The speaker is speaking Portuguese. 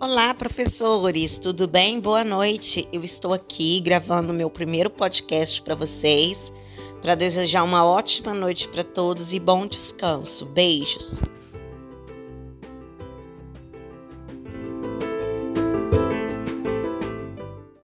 Olá, professores, tudo bem? Boa noite. Eu estou aqui gravando meu primeiro podcast para vocês, para desejar uma ótima noite para todos e bom descanso. Beijos.